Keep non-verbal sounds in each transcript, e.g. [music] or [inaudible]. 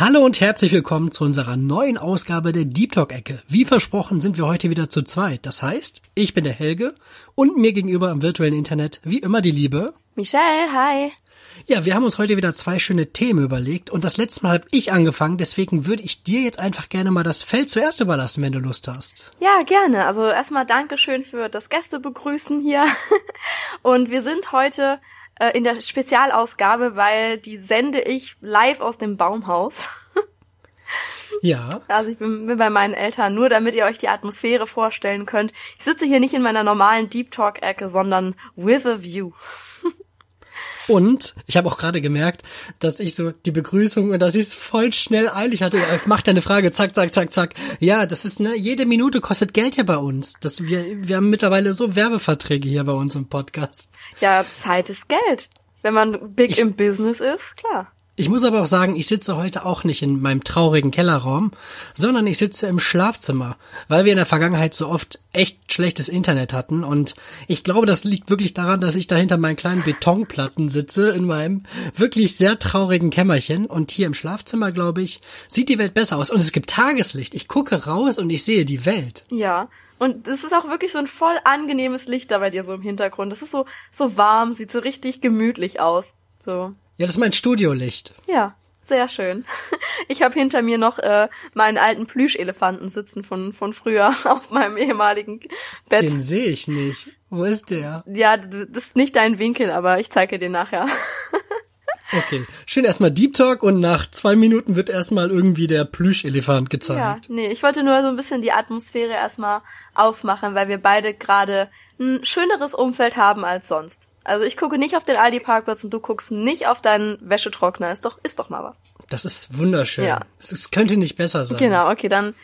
Hallo und herzlich willkommen zu unserer neuen Ausgabe der Deep Talk Ecke. Wie versprochen sind wir heute wieder zu zweit. Das heißt, ich bin der Helge und mir gegenüber im virtuellen Internet wie immer die Liebe. Michelle, hi. Ja, wir haben uns heute wieder zwei schöne Themen überlegt und das letzte Mal habe ich angefangen, deswegen würde ich dir jetzt einfach gerne mal das Feld zuerst überlassen, wenn du Lust hast. Ja, gerne. Also erstmal Dankeschön für das Gästebegrüßen hier. [laughs] Und wir sind heute äh, in der Spezialausgabe, weil die sende ich live aus dem Baumhaus. Ja. [laughs] Also ich bin, bin bei meinen Eltern, nur damit ihr euch die Atmosphäre vorstellen könnt. Ich sitze hier nicht in meiner normalen Deep Talk-Ecke, sondern with a view. Und ich habe auch gerade gemerkt, dass ich so die Begrüßung und dass ich es voll schnell eilig hatte. Ich mach deine Frage, zack, zack, zack, zack. Ja, das ist ne, jede Minute kostet Geld hier bei uns. Das wir wir haben mittlerweile so Werbeverträge hier bei uns im Podcast. Ja, Zeit ist Geld. Wenn man big Ich- im Business ist, klar. Ich muss aber auch sagen, ich sitze heute auch nicht in meinem traurigen Kellerraum, sondern ich sitze im Schlafzimmer, weil wir in der Vergangenheit so oft echt schlechtes Internet hatten und ich glaube, das liegt wirklich daran, dass ich da hinter meinen kleinen Betonplatten sitze in meinem wirklich sehr traurigen Kämmerchen und hier im Schlafzimmer, glaube ich, sieht die Welt besser aus und es gibt Tageslicht. Ich gucke raus und ich sehe die Welt. Ja. Und es ist auch wirklich so ein voll angenehmes Licht da bei dir so im Hintergrund. Es ist so, so warm, sieht so richtig gemütlich aus. So. Ja, das ist mein Studiolicht. Ja, sehr schön. [laughs] Ich habe hinter mir noch äh, meinen alten Plüschelefanten sitzen von, von früher [laughs] auf meinem ehemaligen Bett. Den sehe ich nicht. Wo ist der? Ja, das ist nicht dein Winkel, aber ich zeige dir nachher. [laughs] Okay, schön erstmal Deep Talk und nach zwei Minuten wird erstmal irgendwie der Plüschelefant gezeigt. Ja, nee, ich wollte nur so ein bisschen die Atmosphäre erstmal aufmachen, weil wir beide gerade ein schöneres Umfeld haben als sonst. Also ich gucke nicht auf den Aldi-Parkplatz und du guckst nicht auf deinen Wäschetrockner. Ist doch, ist doch mal was. Das ist wunderschön. Ja. Es, könnte nicht besser sein. Genau, okay, dann,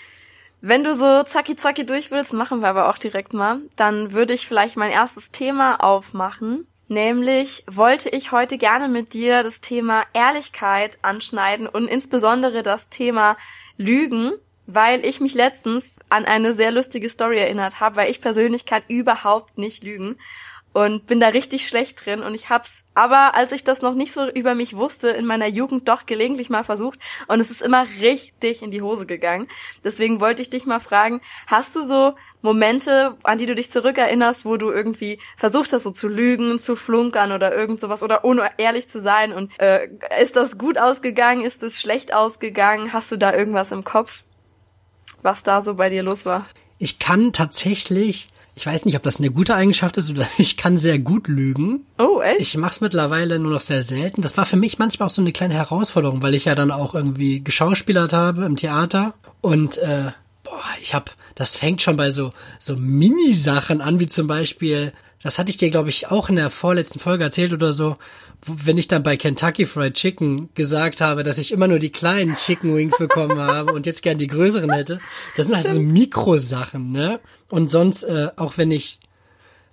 wenn du so zacki zacki durch willst, machen wir aber auch direkt mal, dann würde ich vielleicht mein erstes Thema aufmachen. Nämlich wollte ich heute gerne mit dir das Thema Ehrlichkeit anschneiden und insbesondere das Thema Lügen, weil ich mich letztens an eine sehr lustige Story erinnert habe, weil ich persönlich kann überhaupt nicht lügen und bin da richtig schlecht drin und ich hab's aber als ich das noch nicht so über mich wusste in meiner Jugend doch gelegentlich mal versucht und es ist immer richtig in die Hose gegangen. Deswegen wollte ich dich mal fragen, hast du so Momente, an die du dich zurückerinnerst, wo du irgendwie versucht hast so zu lügen, zu flunkern oder irgend sowas oder ohne ehrlich zu sein und äh, ist das gut ausgegangen, ist es schlecht ausgegangen? Hast du da irgendwas im Kopf, was da so bei dir los war? Ich kann tatsächlich, ich weiß nicht, ob das eine gute Eigenschaft ist oder [laughs] ich kann sehr gut lügen. Oh, echt? Ich mache es mittlerweile nur noch sehr selten. Das war für mich manchmal auch so eine kleine Herausforderung, weil ich ja dann auch irgendwie geschauspielert habe im Theater und äh, boah, ich habe, das fängt schon bei so so Mini-Sachen an, wie zum Beispiel, das hatte ich dir glaube ich auch in der vorletzten Folge erzählt oder so, wenn ich dann bei Kentucky Fried Chicken gesagt habe, dass ich immer nur die kleinen Chicken Wings bekommen habe und jetzt gern die größeren hätte. Das sind halt so Mikrosachen, ne? Und sonst äh, auch wenn ich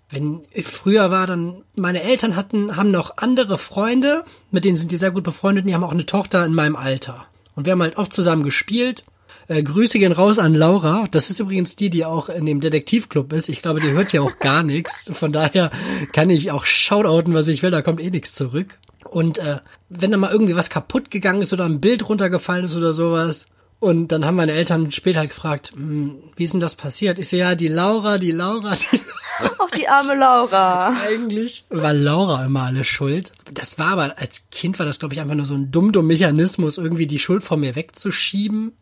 wenn früher war dann meine Eltern hatten haben noch andere Freunde, mit denen sind die sehr gut befreundet, und die haben auch eine Tochter in meinem Alter. Und wir haben halt oft zusammen gespielt. Äh, Grüße gehen raus an Laura. Das ist übrigens die, die auch in dem Detektivclub ist. Ich glaube, die hört ja auch gar nichts. Von daher kann ich auch shoutouten, was ich will. Da kommt eh nichts zurück. Und äh, wenn da mal irgendwie was kaputt gegangen ist oder ein Bild runtergefallen ist oder sowas, und dann haben meine Eltern später gefragt, "Hm, wie ist denn das passiert? Ich so, ja, die Laura, die Laura, die Auf die arme Laura. [laughs] eigentlich war Laura immer alles schuld. Das war aber, als Kind war das, glaube ich, einfach nur so ein dumm-dumm-Mechanismus, irgendwie die Schuld von mir wegzuschieben.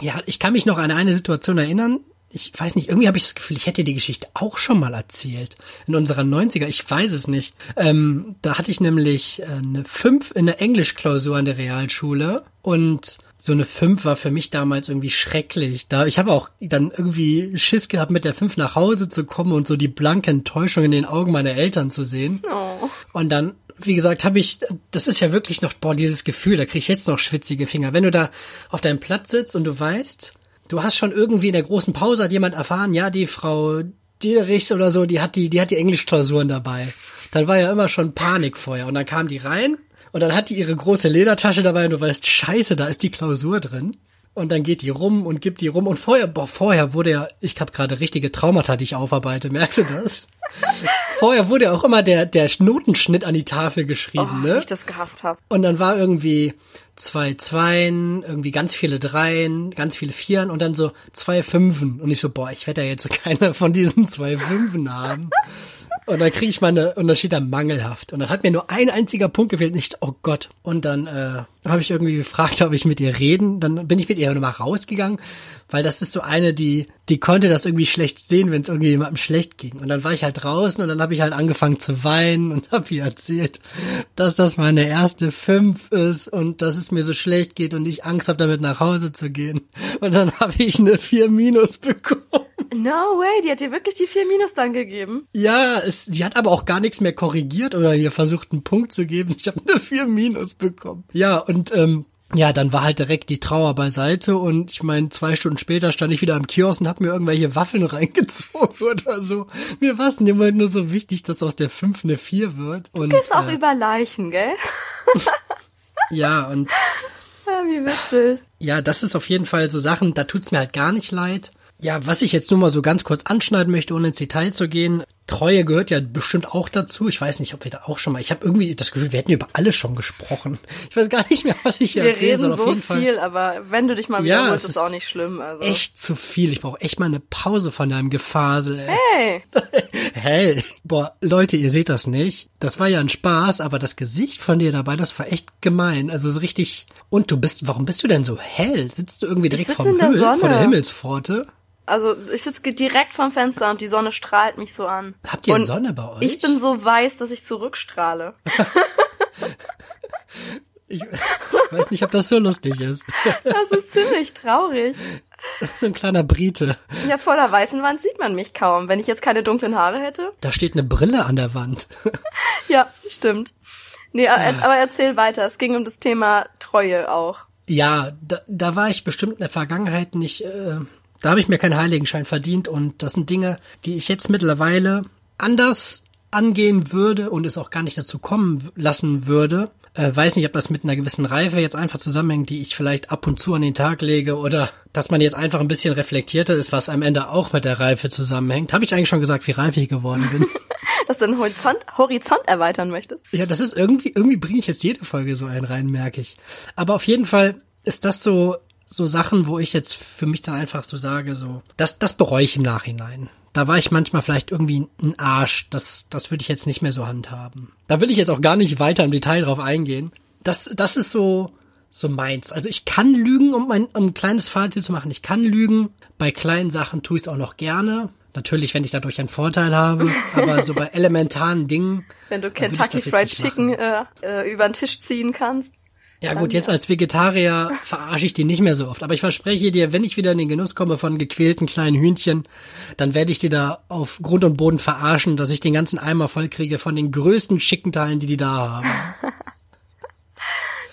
Ja, ich kann mich noch an eine Situation erinnern. Ich weiß nicht, irgendwie habe ich das Gefühl, ich hätte die Geschichte auch schon mal erzählt. In unserer 90er, ich weiß es nicht. Ähm, da hatte ich nämlich äh, eine 5 in der Englischklausur an der Realschule und so eine 5 war für mich damals irgendwie schrecklich. Da ich habe auch dann irgendwie Schiss gehabt, mit der 5 nach Hause zu kommen und so die blanke Enttäuschung in den Augen meiner Eltern zu sehen. Oh. Und dann, wie gesagt, habe ich, das ist ja wirklich noch, boah, dieses Gefühl, da kriege ich jetzt noch schwitzige Finger. Wenn du da auf deinem Platz sitzt und du weißt, du hast schon irgendwie in der großen Pause hat jemand erfahren, ja, die Frau Diederichs oder so, die hat die, die hat die Englischklausuren dabei. Dann war ja immer schon Panik vorher. Und dann kam die rein und dann hat die ihre große Ledertasche dabei und du weißt, scheiße, da ist die Klausur drin. Und dann geht die rum und gibt die rum. Und vorher, boah, vorher wurde ja, ich habe gerade richtige Traumata, die ich aufarbeite, merkst du das? [laughs] vorher wurde ja auch immer der, der Notenschnitt an die Tafel Oh, geschrieben, wie ne? ich das gehasst habe. Und dann war irgendwie zwei Zweien, irgendwie ganz viele Dreien, ganz viele Vieren und dann so zwei Fünfen. Und ich so, boah, ich werde ja jetzt [laughs] keiner von diesen zwei Fünfen haben. Und dann kriege ich meine, und dann steht da mangelhaft. Und dann hat mir nur ein einziger Punkt gefehlt. Nicht, oh Gott. Und dann äh, habe ich irgendwie gefragt, [laughs] ob ich mit ihr reden. Dann bin ich mit ihr nochmal rausgegangen, weil das ist so eine, die, die konnte das irgendwie schlecht sehen, wenn es irgendwie jemandem schlecht ging. Und dann war ich halt draußen und dann habe ich halt angefangen zu weinen und [laughs] habe ihr erzählt, dass das meine erste Fünf ist und dass es mir so schlecht geht und ich Angst habe, damit nach Hause zu gehen. Und dann [laughs] habe ich eine vier Minus bekommen. No way, die hat dir wirklich die vier Minus dann gegeben. Ja, es, die hat aber auch gar nichts mehr korrigiert oder ihr versucht einen Punkt zu geben. Ich habe eine vier Minus bekommen. Ja, und ähm, ja, dann war halt direkt die Trauer beiseite und ich meine, zwei Stunden später stand ich wieder am Kiosk und hab mir irgendwelche Waffeln [laughs] reingezogen oder so. Mir war es in dem Moment nur so wichtig, dass aus der fünf eine vier wird. Und, du gehst auch äh, über Leichen, gell? [laughs] ja, und [laughs] ja, wie witzig. Ja, das ist auf jeden Fall so Sachen, da tut's mir halt gar nicht leid. Ja, was ich jetzt nur mal so ganz kurz anschneiden möchte, ohne ins Detail zu gehen. Treue gehört ja bestimmt auch dazu. Ich weiß nicht, ob wir da auch schon mal. Ich habe irgendwie das Gefühl, wir hätten über alles schon gesprochen. [laughs] Ich weiß gar nicht mehr, was ich hier wir erzählen soll. Wir reden so viel, aber wenn du dich mal ja, wiederholst, ist es auch nicht schlimm. Also. Echt zu viel. Ich brauche echt mal eine Pause von deinem Gefasel. Ey. Hey! [laughs] hey! Boah, Leute, ihr seht das nicht. Das war ja ein Spaß, aber das Gesicht von dir dabei, das war echt gemein. Also so richtig. Und du bist, warum bist du denn so hell? Sitzt du irgendwie direkt vom Himmel, vor der Himmelspforte? Also ich sitze direkt vorm Fenster und die Sonne strahlt mich so an. Habt ihr und Sonne bei euch? Ich bin so weiß, dass ich zurückstrahle. [laughs] ich weiß nicht, ob das so lustig ist. Das ist ziemlich traurig. [laughs] So ein kleiner Brite. Ja, vor der weißen Wand sieht man mich kaum. Wenn ich jetzt keine dunklen Haare hätte. Da steht eine Brille an der Wand. [laughs] ja, stimmt. Nee, ja. aber erzähl weiter. Es ging um das Thema Treue auch. Ja, da, da war ich bestimmt in der Vergangenheit nicht äh, da habe ich mir keinen Heiligenschein verdient und das sind Dinge, die ich jetzt mittlerweile anders angehen würde und es auch gar nicht dazu kommen lassen würde. Äh, weiß nicht, ob das mit einer gewissen Reife jetzt einfach zusammenhängt, die ich vielleicht ab und zu an den Tag lege oder dass man jetzt einfach ein bisschen reflektierter ist, was am Ende auch mit der Reife zusammenhängt. Habe ich eigentlich schon gesagt, wie reif ich geworden bin. [laughs] dass du den Horizont, Horizont erweitern möchtest. Ja, das ist irgendwie, irgendwie bringe ich jetzt jede Folge so einen rein, merke ich. Aber auf jeden Fall ist das so so Sachen, wo ich jetzt für mich dann einfach so sage, so, das, das bereue ich im Nachhinein. Da war ich manchmal vielleicht irgendwie ein Arsch. Das, das würde ich jetzt nicht mehr so handhaben. Da will ich jetzt auch gar nicht weiter im Detail drauf eingehen. Das, das ist so, so meins. Also ich kann lügen, um, mein, um ein kleines Fazit zu machen. Ich kann lügen. Bei kleinen Sachen tue ich es auch noch gerne. Natürlich, wenn ich dadurch einen Vorteil habe, [laughs] aber so bei elementaren Dingen. Wenn du Kentucky Fried Chicken äh, äh, über den Tisch ziehen kannst. Ja gut, jetzt als Vegetarier [laughs] verarsche ich die nicht mehr so oft. Aber ich verspreche dir, wenn ich wieder in den Genuss komme von gequälten kleinen Hühnchen, dann werde ich die da auf Grund und Boden verarschen, dass ich den ganzen Eimer voll kriege von den größten Schickenteilen, die die da haben.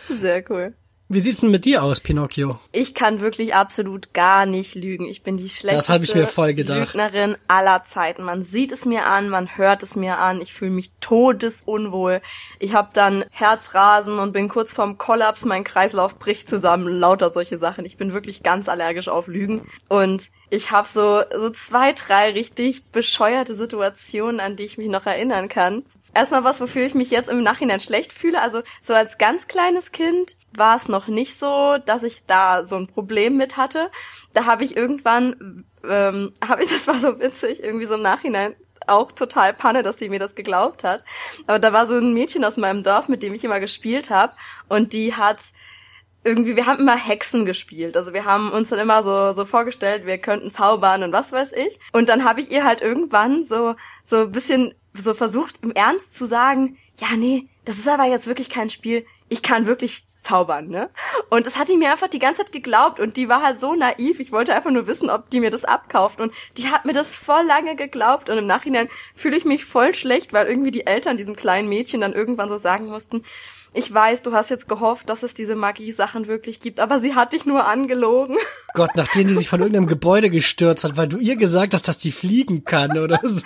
[laughs] Sehr cool. Wie sieht's denn mit dir aus, Pinocchio? Ich kann wirklich absolut gar nicht lügen. Ich bin die schlechteste das ich mir voll gedacht. Lügnerin aller Zeiten. Man sieht es mir an, man hört es mir an. Ich fühle mich todesunwohl. Ich habe dann Herzrasen und bin kurz vorm Kollaps. Mein Kreislauf bricht zusammen. Lauter solche Sachen. Ich bin wirklich ganz allergisch auf Lügen. Und ich habe so, so zwei, drei richtig bescheuerte Situationen, an die ich mich noch erinnern kann erstmal was, wofür ich mich jetzt im Nachhinein schlecht fühle. Also so als ganz kleines Kind war es noch nicht so, dass ich da so ein Problem mit hatte. Da habe ich irgendwann, ähm, [laughs] habe ich, das war so witzig, irgendwie so im Nachhinein auch total Panne, dass sie mir das geglaubt hat. Aber da war so ein Mädchen aus meinem Dorf, mit dem ich immer gespielt habe, und die hat irgendwie, wir haben immer Hexen gespielt. Also wir haben uns dann immer so, so vorgestellt, wir könnten zaubern und was weiß ich. Und dann habe ich ihr halt irgendwann so, so bisschen so versucht, im Ernst zu sagen, ja, nee, das ist aber jetzt wirklich kein Spiel. Ich kann wirklich zaubern, ne? Und das hat die mir einfach die ganze Zeit geglaubt und die war halt so naiv. Ich wollte einfach nur wissen, ob die mir das abkauft und die hat mir das voll lange geglaubt und im Nachhinein fühle ich mich voll schlecht, weil irgendwie die Eltern diesem kleinen Mädchen dann irgendwann so sagen mussten, ich weiß, du hast jetzt gehofft, dass es diese Magie-Sachen wirklich gibt, aber sie hat dich nur angelogen. [laughs] Gott, nachdem die sich von irgendeinem Gebäude gestürzt hat, weil du ihr gesagt hast, dass die fliegen kann oder so.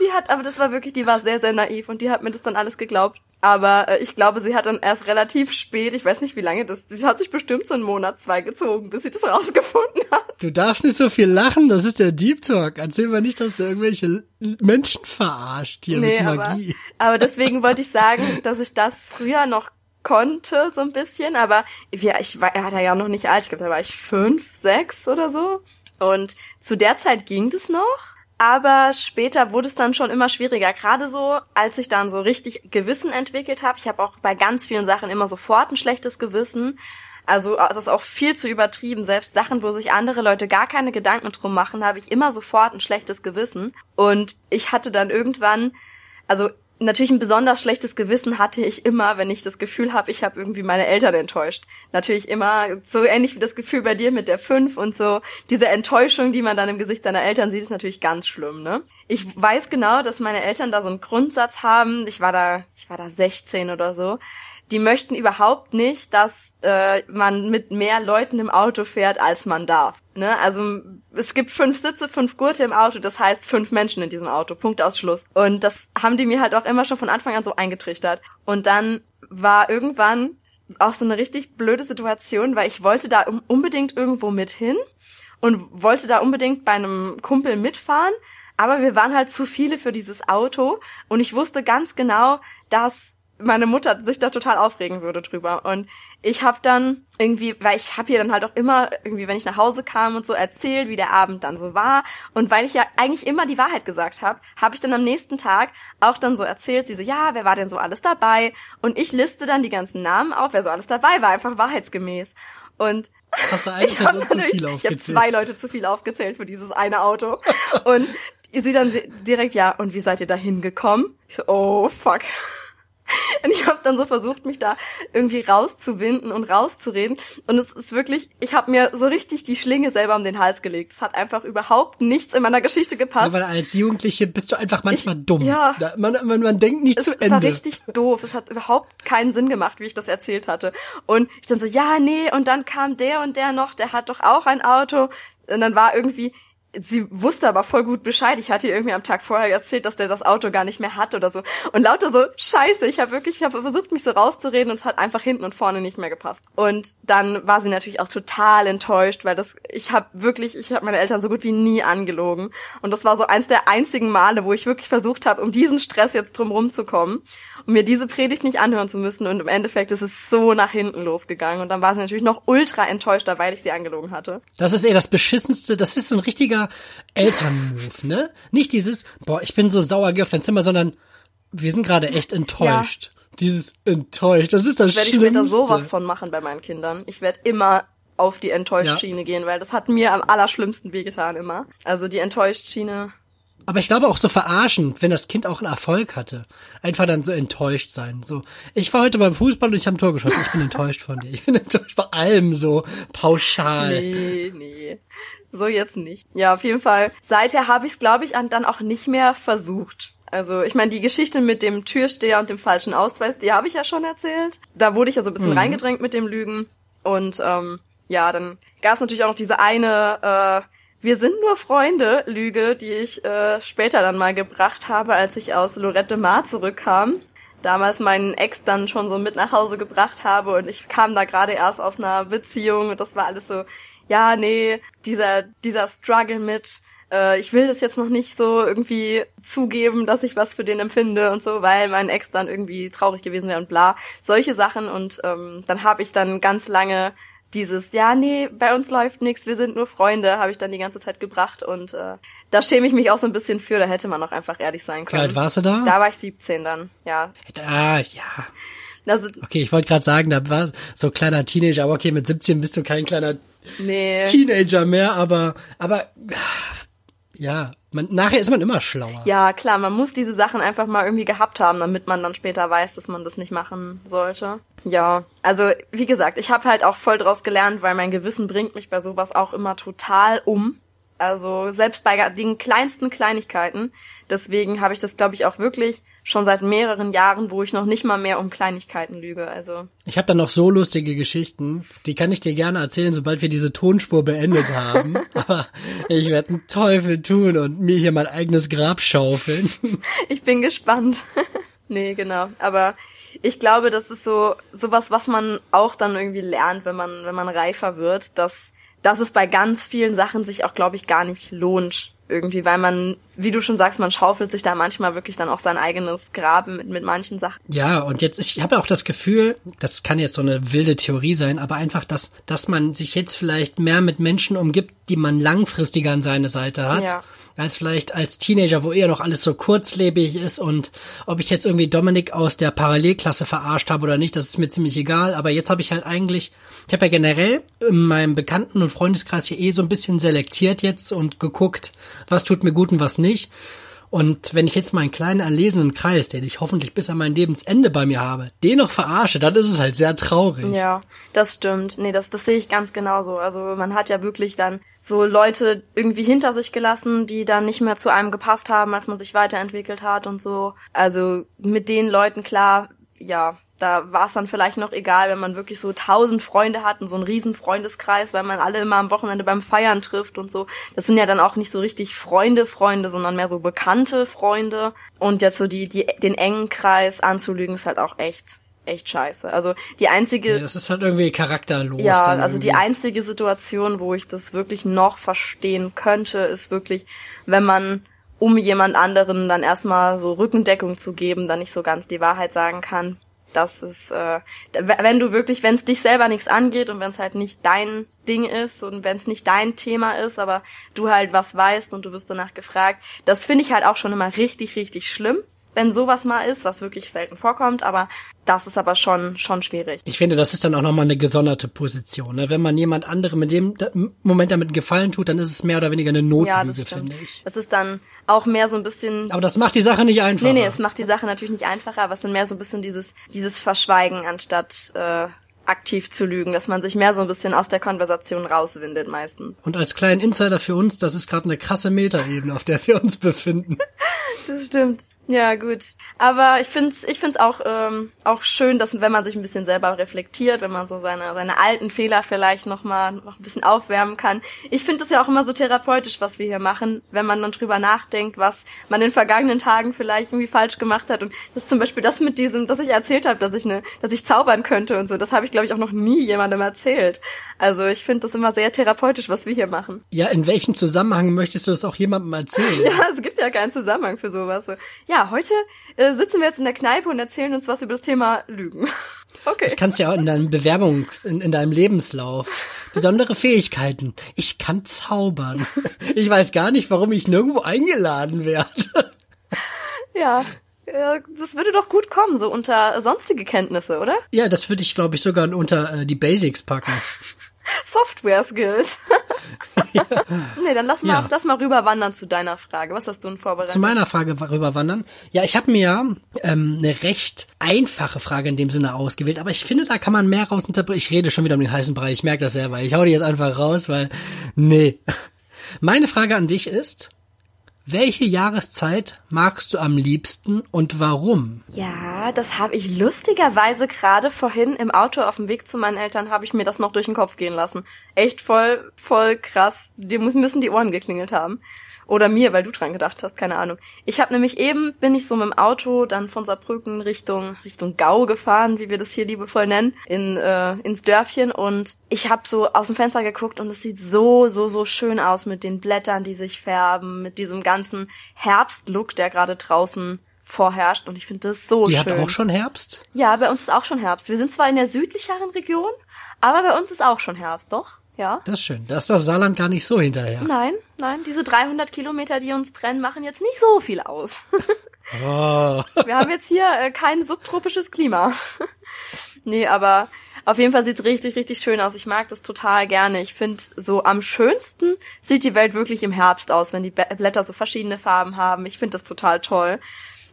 Die hat, aber das war wirklich, die war sehr, sehr naiv und die hat mir das dann alles geglaubt. Aber äh, ich glaube, sie hat dann erst relativ spät, ich weiß nicht wie lange das, sie hat sich bestimmt so einen Monat, zwei gezogen, bis sie das [laughs] rausgefunden hat. Du darfst nicht so viel lachen, das ist der Deep Talk. Erzähl mal nicht, dass du irgendwelche Menschen verarscht hier nee, mit Magie. Aber, aber deswegen wollte ich sagen, dass ich das früher noch konnte, so ein bisschen, aber ja, ich war, er war ja noch nicht alt, ich glaube, da war ich fünf, sechs oder so. Und zu der Zeit ging das noch. Aber später wurde es dann schon immer schwieriger. Gerade so, als ich dann so richtig Gewissen entwickelt habe. Ich habe auch bei ganz vielen Sachen immer sofort ein schlechtes Gewissen. Also das ist auch viel zu übertrieben. Selbst Sachen, wo sich andere Leute gar keine Gedanken drum machen, habe ich immer sofort ein schlechtes Gewissen. Und ich hatte dann irgendwann, also natürlich ein besonders schlechtes Gewissen hatte ich immer, wenn ich das Gefühl habe, ich habe irgendwie meine Eltern enttäuscht. Natürlich immer so ähnlich wie das Gefühl bei dir mit der fünf und so. Diese Enttäuschung, die man dann im Gesicht deiner Eltern sieht, ist natürlich ganz schlimm, ne? Ich weiß genau, dass meine Eltern da so einen Grundsatz haben. Ich war da, ich war da 16 oder so die möchten überhaupt nicht, dass äh, man mit mehr Leuten im Auto fährt, als man darf. Ne? Also es gibt fünf Sitze, fünf Gurte im Auto, das heißt fünf Menschen in diesem Auto. Punkt aus Schluss. Und das haben die mir halt auch immer schon von Anfang an so eingetrichtert. Und dann war irgendwann auch so eine richtig blöde Situation, weil ich wollte da unbedingt irgendwo mit hin und wollte da unbedingt bei einem Kumpel mitfahren, aber wir waren halt zu viele für dieses Auto und ich wusste ganz genau, dass meine Mutter sich da total aufregen würde drüber. Und ich habe dann irgendwie, weil ich habe ihr dann halt auch immer irgendwie, wenn ich nach Hause kam und so erzählt, wie der Abend dann so war. Und weil ich ja eigentlich immer die Wahrheit gesagt habe, habe ich dann am nächsten Tag auch dann so erzählt, sie so, ja, wer war denn so alles dabei? Und ich liste dann die ganzen Namen auf, wer so alles dabei war, einfach wahrheitsgemäß. Und [laughs] ich viel aufgezählt? Ich habe zwei Leute zu viel aufgezählt für dieses eine Auto. und sie dann direkt, ja, und wie seid ihr da hingekommen? Ich so, oh, fuck. Und ich habe dann so versucht, mich da irgendwie rauszuwinden und rauszureden. Und es ist wirklich, ich habe mir so richtig die Schlinge selber um den Hals gelegt. Es hat einfach überhaupt nichts in meiner Geschichte gepasst. Ja, weil als Jugendliche bist du einfach manchmal ich, dumm. Ja. Man, man, man denkt nicht es, zu Ende. Es war richtig doof. Es hat überhaupt keinen Sinn gemacht, wie ich das erzählt hatte. Und ich dann so, ja, nee, und dann kam der und der noch, der hat doch auch ein Auto. Und dann war irgendwie, sie wusste aber voll gut Bescheid. Ich hatte ihr irgendwie am Tag vorher erzählt, dass der das Auto gar nicht mehr hat oder so. Und lauter so, scheiße, ich habe wirklich, ich habe versucht, mich so rauszureden und es hat einfach hinten und vorne nicht mehr gepasst. Und dann war sie natürlich auch total enttäuscht, weil das, ich habe wirklich, ich habe meine Eltern so gut wie nie angelogen. Und das war so eins der einzigen Male, wo ich wirklich versucht habe, um diesen Stress jetzt drum rumzukommen um mir diese Predigt nicht anhören zu müssen. Und im Endeffekt ist es so nach hinten losgegangen. Und dann war sie natürlich noch ultra enttäuschter, weil ich sie angelogen hatte. Das ist eher das Beschissenste. Das ist so ein richtiger Elternmove, ne? Nicht dieses, boah, ich bin so sauer, geh auf dein Zimmer, sondern wir sind gerade echt enttäuscht. Ja. Dieses enttäuscht, das ist das, das werde ich später sowas von machen bei meinen Kindern. Ich werde immer auf die Enttäuscht-Schiene ja. gehen, weil das hat mir am allerschlimmsten wehgetan immer. Also die Enttäuscht-Schiene aber ich glaube auch so verarschen, wenn das Kind auch einen Erfolg hatte. Einfach dann so enttäuscht sein. So, ich war heute beim Fußball und ich habe ein Tor geschossen. Ich bin [laughs] enttäuscht von dir. Ich bin enttäuscht vor allem so pauschal. Nee, nee. So jetzt nicht. Ja, auf jeden Fall. Seither habe ich es, glaube ich, dann auch nicht mehr versucht. Also ich meine, die Geschichte mit dem Türsteher und dem falschen Ausweis, die habe ich ja schon erzählt. Da wurde ich ja so ein bisschen mhm. reingedrängt mit dem Lügen. Und ähm, ja, dann gab es natürlich auch noch diese eine äh, wir sind nur Freunde, Lüge, die ich äh, später dann mal gebracht habe, als ich aus Lorette Mar zurückkam. Damals meinen Ex dann schon so mit nach Hause gebracht habe und ich kam da gerade erst aus einer Beziehung und das war alles so, ja, nee, dieser, dieser Struggle mit, äh, ich will das jetzt noch nicht so irgendwie zugeben, dass ich was für den empfinde und so, weil mein Ex dann irgendwie traurig gewesen wäre und bla. Solche Sachen und ähm, dann habe ich dann ganz lange dieses, ja, nee, bei uns läuft nichts, wir sind nur Freunde, habe ich dann die ganze Zeit gebracht und äh, da schäme ich mich auch so ein bisschen für, da hätte man auch einfach ehrlich sein können. Wie alt warst du da? Da war ich 17 dann, ja. Ah, ja. Also, okay, ich wollte gerade sagen, da war so kleiner Teenager, aber okay, mit 17 bist du kein kleiner nee. Teenager mehr, aber aber ja, man, nachher ist man immer schlauer. Ja, klar, man muss diese Sachen einfach mal irgendwie gehabt haben, damit man dann später weiß, dass man das nicht machen sollte. Ja, also wie gesagt, ich habe halt auch voll draus gelernt, weil mein Gewissen bringt mich bei sowas auch immer total um. Also selbst bei den kleinsten Kleinigkeiten. Deswegen habe ich das, glaube ich, auch wirklich schon seit mehreren Jahren, wo ich noch nicht mal mehr um Kleinigkeiten lüge. Also ich habe da noch so lustige Geschichten, die kann ich dir gerne erzählen, sobald wir diese Tonspur beendet haben. [laughs] Aber ich werde einen Teufel tun und mir hier mein eigenes Grab schaufeln. Ich bin gespannt. [laughs] nee, genau. Aber ich glaube, das ist so sowas, was man auch dann irgendwie lernt, wenn man wenn man reifer wird, dass dass es bei ganz vielen Sachen sich auch, glaube ich, gar nicht lohnt, irgendwie, weil man, wie du schon sagst, man schaufelt sich da manchmal wirklich dann auch sein eigenes Grab mit, mit manchen Sachen. Ja, und jetzt, ich habe auch das Gefühl, das kann jetzt so eine wilde Theorie sein, aber einfach, dass, dass man sich jetzt vielleicht mehr mit Menschen umgibt, die man langfristiger an seine Seite hat. Ja als vielleicht als Teenager, wo eher noch alles so kurzlebig ist und ob ich jetzt irgendwie Dominik aus der Parallelklasse verarscht habe oder nicht, das ist mir ziemlich egal. Aber jetzt habe ich halt eigentlich, ich habe ja generell in meinem Bekannten- und Freundeskreis hier eh so ein bisschen selektiert jetzt und geguckt, was tut mir gut und was nicht. Und wenn ich jetzt meinen kleinen erlesenen Kreis, den ich hoffentlich bis an mein Lebensende bei mir habe, den noch verarsche, dann ist es halt sehr traurig. Ja, das stimmt. Nee, das, das sehe ich ganz genauso. Also man hat ja wirklich dann so Leute irgendwie hinter sich gelassen, die dann nicht mehr zu einem gepasst haben, als man sich weiterentwickelt hat und so. Also mit den Leuten klar, ja, da war es dann vielleicht noch egal, wenn man wirklich so tausend Freunde hat und so einen riesen Freundeskreis, weil man alle immer am Wochenende beim Feiern trifft und so. Das sind ja dann auch nicht so richtig Freunde, Freunde, sondern mehr so bekannte Freunde. Und jetzt so die, die, den engen Kreis anzulügen, ist halt auch echt echt scheiße. Also die einzige. Ja, das ist halt irgendwie charakterlos. Ja, also die einzige Situation, wo ich das wirklich noch verstehen könnte, ist wirklich, wenn man um jemand anderen dann erstmal so Rückendeckung zu geben, dann nicht so ganz die Wahrheit sagen kann. Das ist, äh, wenn du wirklich, wenn es dich selber nichts angeht und wenn es halt nicht dein Ding ist und wenn es nicht dein Thema ist, aber du halt was weißt und du wirst danach gefragt, das finde ich halt auch schon immer richtig, richtig schlimm wenn sowas mal ist, was wirklich selten vorkommt, aber das ist aber schon schon schwierig. Ich finde, das ist dann auch nochmal eine gesonderte Position. Ne? Wenn man jemand anderem in dem Moment damit einen Gefallen tut, dann ist es mehr oder weniger eine Notlüge, ja, das finde ich. Das ist dann auch mehr so ein bisschen. Aber das macht die Sache nicht einfacher. Nee, nee, es macht die Sache natürlich nicht einfacher, aber es sind mehr so ein bisschen dieses dieses Verschweigen anstatt äh, aktiv zu lügen, dass man sich mehr so ein bisschen aus der Konversation rauswindet meistens. Und als kleinen Insider für uns, das ist gerade eine krasse Metaebene, auf der wir uns befinden. [laughs] das stimmt. Ja, gut. Aber ich find's, ich find's auch, ähm, auch schön, dass wenn man sich ein bisschen selber reflektiert, wenn man so seine, seine alten Fehler vielleicht nochmal noch ein bisschen aufwärmen kann. Ich finde es ja auch immer so therapeutisch, was wir hier machen, wenn man dann drüber nachdenkt, was man in den vergangenen Tagen vielleicht irgendwie falsch gemacht hat. Und das ist zum Beispiel das mit diesem, dass ich erzählt habe, dass ich ne, dass ich zaubern könnte und so. Das habe ich, glaube ich, auch noch nie jemandem erzählt. Also ich finde das immer sehr therapeutisch, was wir hier machen. Ja, in welchem Zusammenhang möchtest du das auch jemandem erzählen? [laughs] ja, es gibt ja keinen Zusammenhang für sowas. Ja, heute äh, sitzen wir jetzt in der Kneipe und erzählen uns was über das Thema Lügen. [laughs] Okay. Das kannst du ja auch in deinem Bewerbungs-, in, in deinem Lebenslauf. Besondere Fähigkeiten. Ich kann zaubern. [laughs] Ich weiß gar nicht, warum ich nirgendwo eingeladen werde. [laughs] Ja, das würde doch gut kommen, so unter sonstige Kenntnisse, oder? Ja, das würde ich, glaube ich, sogar unter äh, die Basics packen. Software Skills. Ja. [laughs] Nee, dann lass mal, ja. lass mal rüberwandern zu deiner Frage. Was hast du denn vorbereitet? Zu meiner Frage rüberwandern. Ja, ich habe mir ähm, eine recht einfache Frage in dem Sinne ausgewählt, aber ich finde, da kann man mehr rausinterpretieren. Ich rede schon wieder um den heißen Brei, ich merke das selber. Ich hau die jetzt einfach raus, weil, nee. [laughs] Meine Frage an dich ist, welche Jahreszeit magst du am liebsten und warum? Ja, das habe ich lustigerweise gerade vorhin im Auto auf dem Weg zu meinen Eltern habe ich mir das noch durch den Kopf gehen lassen. Echt voll, voll krass. Die müssen die Ohren geklingelt haben. Oder mir, weil du dran gedacht hast, keine Ahnung. Ich habe nämlich eben, bin ich so mit dem Auto dann von Saarbrücken Richtung Richtung Gau gefahren, wie wir das hier liebevoll nennen, in äh, ins Dörfchen und ich habe so aus dem Fenster geguckt und es sieht so so so schön aus mit den Blättern, die sich färben, mit diesem ganzen Herbstlook, der gerade draußen vorherrscht und ich finde das so Ihr schön. Ihr habt auch schon Herbst? Ja, bei uns ist auch schon Herbst. Wir sind zwar in der südlicheren Region, aber bei uns ist auch schon Herbst, doch? Ja. Das ist schön. Da ist das Saarland gar nicht so hinterher. Nein, nein. Diese 300 Kilometer, die uns trennen, machen jetzt nicht so viel aus. [laughs] Oh. [laughs] Wir haben jetzt hier äh, kein subtropisches Klima. [laughs] nee, aber auf jeden Fall sieht's richtig, richtig schön aus. Ich mag das total gerne. Ich finde, so am schönsten sieht die Welt wirklich im Herbst aus, wenn die Blätter so verschiedene Farben haben. Ich finde das total toll.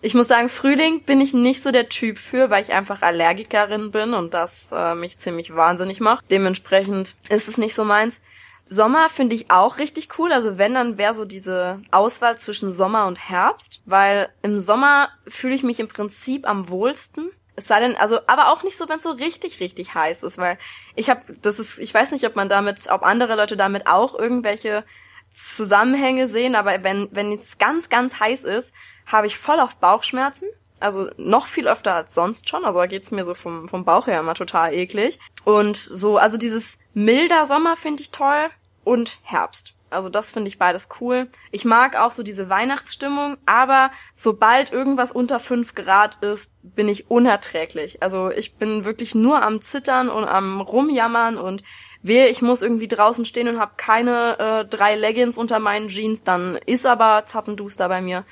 Ich muss sagen, Frühling bin ich nicht so der Typ für, weil ich einfach Allergikerin bin und das äh, mich ziemlich wahnsinnig macht. Dementsprechend ist es nicht so meins. Sommer finde ich auch richtig cool. Also wenn, dann wäre so diese Auswahl zwischen Sommer und Herbst, weil im Sommer fühle ich mich im Prinzip am wohlsten. Es sei denn, also, aber auch nicht so, wenn es so richtig, richtig heiß ist, weil ich habe, das ist, ich weiß nicht, ob man damit, ob andere Leute damit auch irgendwelche Zusammenhänge sehen, aber wenn, wenn es ganz, ganz heiß ist, habe ich voll auf Bauchschmerzen. Also noch viel öfter als sonst schon. Also da geht's mir so vom, vom Bauch her immer total eklig. Und so, also dieses milder Sommer finde ich toll und Herbst. Also das finde ich beides cool. Ich mag auch so diese Weihnachtsstimmung, aber sobald irgendwas unter fünf Grad ist, bin ich unerträglich. Also ich bin wirklich nur am Zittern und am Rumjammern und wehe, ich muss irgendwie draußen stehen und habe keine äh, drei Leggings unter meinen Jeans, dann ist aber Zappenduster bei mir.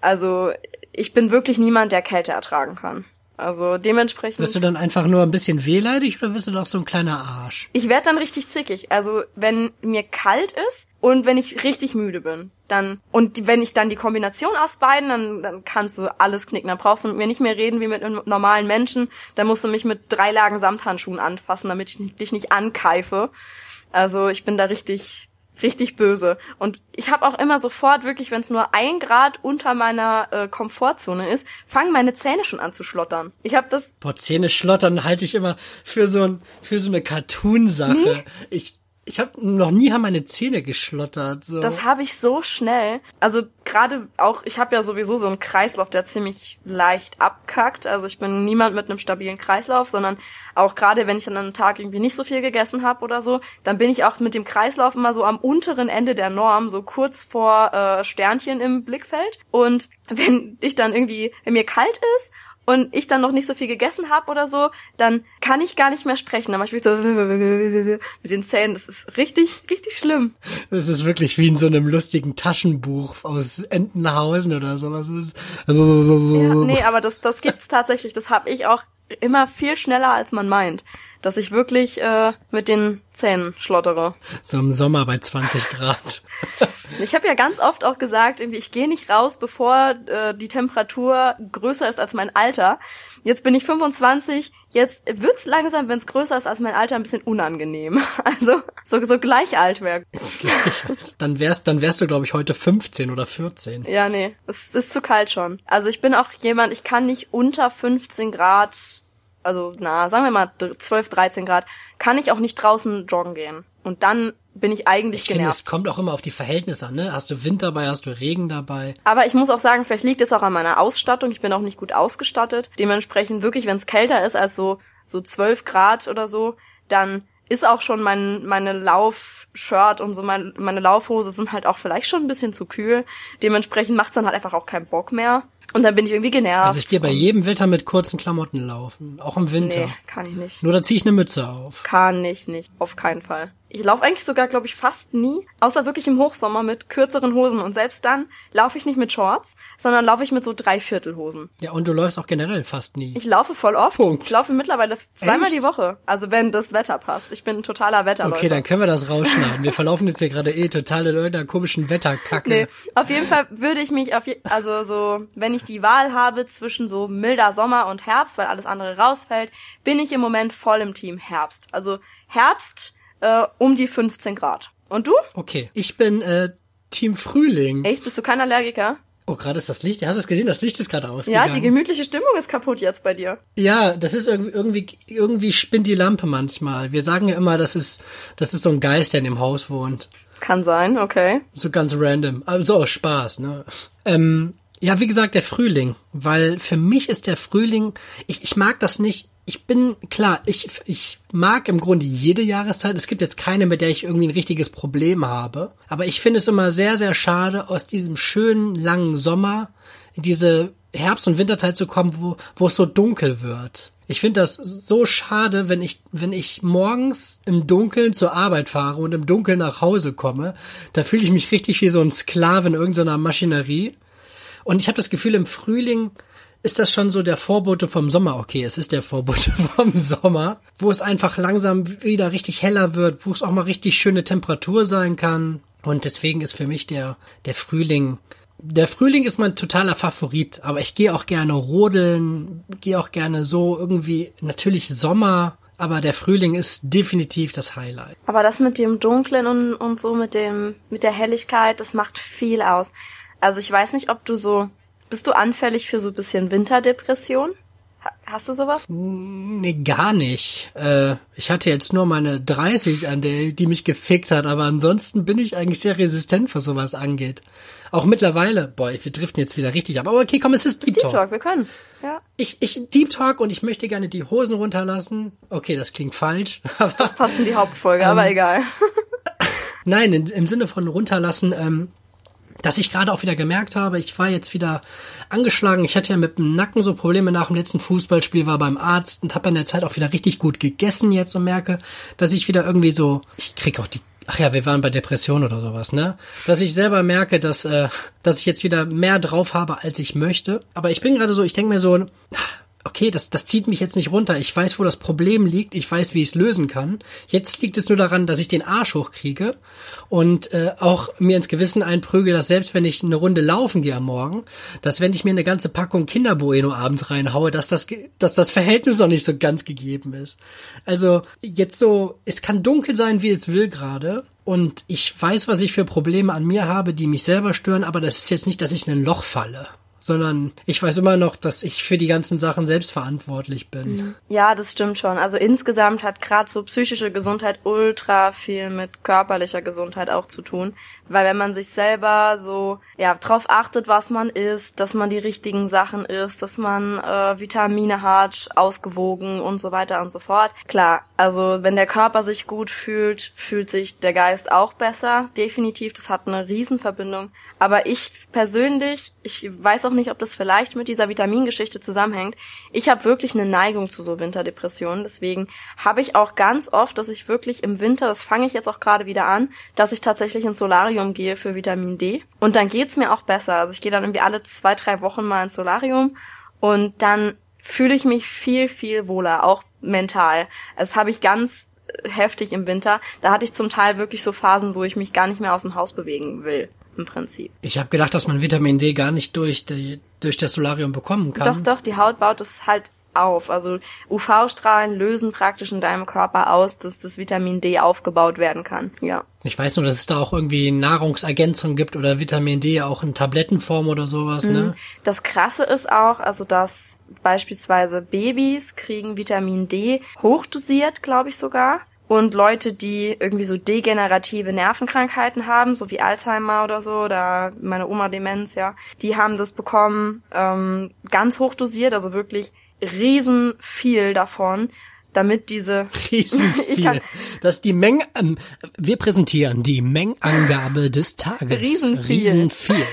Also ich bin wirklich niemand, der Kälte ertragen kann. Also dementsprechend. Wirst du dann einfach nur ein bisschen wehleidig oder wirst du doch so ein kleiner Arsch? Ich werde dann richtig zickig. Also wenn mir kalt ist und wenn ich richtig müde bin, dann und wenn ich dann die Kombination aus beiden, dann, dann kannst du alles knicken. Dann brauchst du mit mir nicht mehr reden wie mit einem normalen Menschen. Dann musst du mich mit drei Lagen Samthandschuhen anfassen, damit ich dich nicht ankeife. Also ich bin da richtig richtig böse. Und ich habe auch immer sofort, wirklich, wenn es nur ein Grad unter meiner äh, Komfortzone ist, fangen meine Zähne schon an zu schlottern. Ich habe das. Boah, Zähne schlottern halte ich immer für so ein für so eine Cartoon-Sache. Nee. Ich ich habe noch nie haben meine Zähne geschlottert. So. Das habe ich so schnell. Also gerade auch, ich habe ja sowieso so einen Kreislauf, der ziemlich leicht abkackt. Also ich bin niemand mit einem stabilen Kreislauf, sondern auch gerade wenn ich an einem Tag irgendwie nicht so viel gegessen habe oder so, dann bin ich auch mit dem Kreislauf immer so am unteren Ende der Norm, so kurz vor äh, Sternchen im Blickfeld. Und [laughs] wenn ich dann irgendwie, wenn mir kalt ist und ich dann noch nicht so viel gegessen habe oder so, dann kann ich gar nicht mehr sprechen. Dann mache ich so [laughs] mit den Zähnen. Das ist richtig, richtig schlimm. Das ist wirklich wie in so einem lustigen Taschenbuch aus Entenhausen oder sowas. Ja, [laughs] nee, aber das, das gibt's tatsächlich. Das habe ich auch immer viel schneller, als man meint. Dass ich wirklich äh, mit den Zähnen schlottere. So im Sommer bei 20 Grad. [laughs] ich habe ja ganz oft auch gesagt, irgendwie, ich gehe nicht raus, bevor äh, die Temperatur größer ist als mein Alter. Jetzt bin ich 25, jetzt wird's langsam, wenn es größer ist als mein Alter, ein bisschen unangenehm. [laughs] Also so, so gleich alt wäre. Okay. Dann wärst, dann wärst du, glaube ich, heute 15 oder 14. Ja, nee, es ist zu kalt schon. Also ich bin auch jemand, ich kann nicht unter 15 Grad also na, sagen wir mal 12, 13 Grad, kann ich auch nicht draußen joggen gehen. Und dann bin ich eigentlich ich genervt. Finde, es kommt auch immer auf die Verhältnisse an, ne? Hast du Wind dabei, hast du Regen dabei? Aber ich muss auch sagen, vielleicht liegt es auch an meiner Ausstattung. Ich bin auch nicht gut ausgestattet. Dementsprechend wirklich, wenn es kälter ist als so so 12 Grad oder so, dann ist auch schon mein meine Laufshirt und so mein, meine Laufhose sind halt auch vielleicht schon ein bisschen zu kühl. Dementsprechend macht's dann halt einfach auch keinen Bock mehr. Und dann bin ich irgendwie genervt. Also ich gehe bei jedem Wetter mit kurzen Klamotten laufen, auch im Winter. Nee, kann ich nicht. Nur da ziehe ich eine Mütze auf. Kann ich nicht, auf keinen Fall. Ich laufe eigentlich sogar, glaube ich, fast nie, außer wirklich im Hochsommer mit kürzeren Hosen. Und selbst dann laufe ich nicht mit Shorts, sondern laufe ich mit so Dreiviertelhosen. Ja, und du läufst auch generell fast nie. Ich laufe voll oft. Punkt. Ich laufe mittlerweile zweimal Echt? die Woche. Also wenn das Wetter passt. Ich bin ein totaler Wetterläufer. Okay, dann können wir das rausschneiden. Wir verlaufen jetzt hier gerade eh total in irgendeiner komischen Wetterkacke. Nee, auf jeden Fall würde ich mich auf je also so, wenn ich die Wahl habe zwischen so milder Sommer und Herbst, weil alles andere rausfällt, bin ich im Moment voll im Team Herbst. Also Herbst äh, um die 15 Grad. Und du? Okay, ich bin äh, Team Frühling. Echt? Bist du kein Allergiker? Oh, gerade ist das Licht. Hast du es gesehen? Das Licht ist gerade aus. Ja, die gemütliche Stimmung ist kaputt jetzt bei dir. Ja, das ist irgendwie, irgendwie, irgendwie spinnt die Lampe manchmal. Wir sagen ja immer, das ist, das ist so ein Geist, der in dem Haus wohnt. Kann sein, okay. So ganz random. Aber so aus Spaß, ne? Ähm, ja, wie gesagt, der Frühling. Weil für mich ist der Frühling, ich, ich mag das nicht ich bin, klar, ich, ich mag im Grunde jede Jahreszeit. Es gibt jetzt keine, mit der ich irgendwie ein richtiges Problem habe. Aber ich finde es immer sehr, sehr schade, aus diesem schönen, langen Sommer in diese Herbst- und Winterzeit zu kommen, wo, wo es so dunkel wird. Ich finde das so schade, wenn ich, wenn ich morgens im Dunkeln zur Arbeit fahre und im Dunkeln nach Hause komme. Da fühle ich mich richtig wie so ein Sklave in irgendeiner Maschinerie. Und ich habe das Gefühl, im Frühling ist das schon so der Vorbote vom Sommer. Okay, es ist der Vorbote [laughs] vom Sommer, wo es einfach langsam wieder richtig heller wird, wo es auch mal richtig schöne Temperatur sein kann. Und deswegen ist für mich der, der Frühling, der Frühling ist mein totaler Favorit, aber ich gehe auch gerne rodeln, gehe auch gerne so irgendwie, natürlich Sommer, aber der Frühling ist definitiv das Highlight. Aber das mit dem Dunklen und, und so mit dem, mit der Helligkeit, das macht viel aus. Also ich weiß nicht, ob du so bist du anfällig für so ein bisschen Winterdepression? Hast du sowas? Nee, gar nicht. Äh, ich hatte jetzt nur meine 30 an der, die mich gefickt hat, aber ansonsten bin ich eigentlich sehr resistent, was sowas angeht. Auch mittlerweile, boah, wir driften jetzt wieder richtig ab. Aber okay, komm, es ist Deep, Deep Talk. Talk. Wir können, ja. Ich, ich, Deep Talk und ich möchte gerne die Hosen runterlassen. Okay, das klingt falsch. [laughs] Aber, das passt in die Hauptfolge, ähm, aber egal. [laughs] Nein, in, im Sinne von runterlassen, ähm, dass ich gerade auch wieder gemerkt habe, ich war jetzt wieder angeschlagen. Ich hatte ja mit dem Nacken so Probleme nach dem letzten Fußballspiel, war beim Arzt und habe in der Zeit auch wieder richtig gut gegessen jetzt und merke, dass ich wieder irgendwie so, ich krieg auch die Ach ja, wir waren bei Depression oder sowas, ne? Dass ich selber merke, dass, äh, dass ich jetzt wieder mehr drauf habe, als ich möchte. Aber ich bin gerade so, ich denke mir so, okay, das, das zieht mich jetzt nicht runter. Ich weiß, wo das Problem liegt. Ich weiß, wie ich es lösen kann. Jetzt liegt es nur daran, dass ich den Arsch hochkriege und äh, auch mir ins Gewissen einprüge, dass selbst wenn ich eine Runde laufen gehe am Morgen, dass wenn ich mir eine ganze Packung Kinderbueno abends reinhaue, dass das, dass das Verhältnis noch nicht so ganz gegeben ist. Also jetzt so, es kann dunkel sein, wie es will gerade. Und ich weiß, was ich für Probleme an mir habe, die mich selber stören, aber das ist jetzt nicht, dass ich in ein Loch falle sondern ich weiß immer noch, dass ich für die ganzen Sachen selbst verantwortlich bin. Mhm. Ja, das stimmt schon. Also insgesamt hat gerade so psychische Gesundheit ultra viel mit körperlicher Gesundheit auch zu tun, weil wenn man sich selber so ja drauf achtet, was man isst, dass man die richtigen Sachen isst, dass man äh, Vitamine hat, ausgewogen und so weiter und so fort. Klar, also wenn der Körper sich gut fühlt, fühlt sich der Geist auch besser. Definitiv, das hat eine Riesenverbindung. Aber ich persönlich, ich weiß auch nicht, ob das vielleicht mit dieser Vitamingeschichte zusammenhängt. Ich habe wirklich eine Neigung zu so Winterdepressionen. Deswegen habe ich auch ganz oft, dass ich wirklich im Winter, das fange ich jetzt auch gerade wieder an, dass ich tatsächlich ins Solarium gehe für Vitamin D. Und dann geht's mir auch besser. Also ich gehe dann irgendwie alle zwei, drei Wochen mal ins Solarium und dann fühle ich mich viel, viel wohler, auch mental. Das habe ich ganz heftig im Winter. Da hatte ich zum Teil wirklich so Phasen, wo ich mich gar nicht mehr aus dem Haus bewegen will im Prinzip. Ich habe gedacht, dass man Vitamin D gar nicht durch, die, durch das Solarium bekommen kann. Doch, doch, die Haut baut es halt auf. Also UV-Strahlen lösen praktisch in deinem Körper aus, dass das Vitamin D aufgebaut werden kann. Ja. Ich weiß nur, dass es da auch irgendwie Nahrungsergänzungen gibt oder Vitamin D auch in Tablettenform oder sowas, ne? Mhm. Das krasse ist auch, also dass beispielsweise Babys kriegen Vitamin D hochdosiert, glaube ich sogar und Leute, die irgendwie so degenerative Nervenkrankheiten haben, so wie Alzheimer oder so, oder meine Oma Demenz, ja, die haben das bekommen, ähm, ganz hoch dosiert, also wirklich riesen viel davon, damit diese [laughs] riesen viel. das ist die Menge. Ähm, wir präsentieren die Mengenangabe des Tages. Riesen viel. Riesen viel.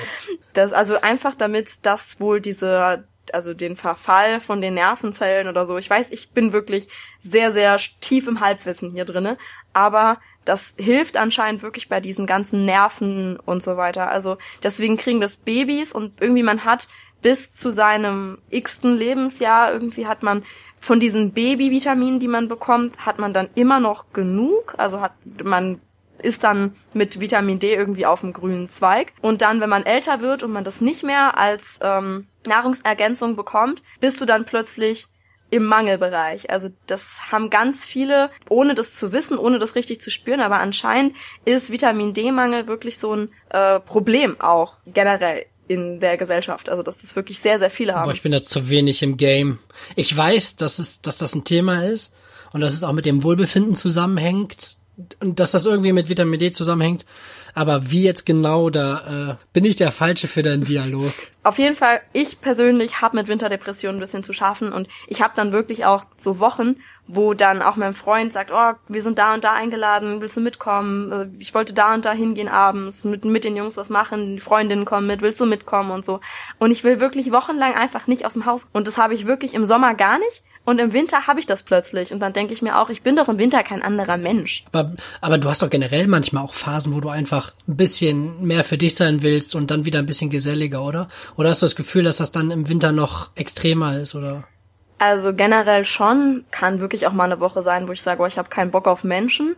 Das also einfach damit das wohl diese also den Verfall von den Nervenzellen oder so. Ich weiß, ich bin wirklich sehr, sehr tief im Halbwissen hier drinne, aber das hilft anscheinend wirklich bei diesen ganzen Nerven und so weiter. Also deswegen kriegen das Babys und irgendwie man hat bis zu seinem x-ten Lebensjahr irgendwie hat man von diesen Babyvitaminen, die man bekommt, hat man dann immer noch genug. Also hat man ist dann mit Vitamin D irgendwie auf dem grünen Zweig. Und dann, wenn man älter wird und man das nicht mehr als ähm, Nahrungsergänzung bekommt, bist du dann plötzlich im Mangelbereich. Also das haben ganz viele, ohne das zu wissen, ohne das richtig zu spüren, aber anscheinend ist Vitamin D-Mangel wirklich so ein äh, Problem auch generell in der Gesellschaft. Also dass das wirklich sehr, sehr viele haben. Aber ich bin da zu wenig im Game. Ich weiß, dass es, dass das ein Thema ist und dass es auch mit dem Wohlbefinden zusammenhängt und dass das irgendwie mit Vitamin D zusammenhängt. Aber wie jetzt genau, da äh, bin ich der Falsche für deinen Dialog. Auf jeden Fall, ich persönlich habe mit Winterdepressionen ein bisschen zu schaffen und ich habe dann wirklich auch so Wochen, wo dann auch mein Freund sagt, oh, wir sind da und da eingeladen, willst du mitkommen? Also, ich wollte da und da hingehen abends, mit, mit den Jungs was machen, die Freundinnen kommen mit, willst du mitkommen und so. Und ich will wirklich wochenlang einfach nicht aus dem Haus. Und das habe ich wirklich im Sommer gar nicht. Und im Winter habe ich das plötzlich. Und dann denke ich mir auch, ich bin doch im Winter kein anderer Mensch. Aber, aber du hast doch generell manchmal auch Phasen, wo du einfach ein bisschen mehr für dich sein willst und dann wieder ein bisschen geselliger, oder? Oder hast du das Gefühl, dass das dann im Winter noch extremer ist, oder? Also generell schon, kann wirklich auch mal eine Woche sein, wo ich sage, oh, ich habe keinen Bock auf Menschen.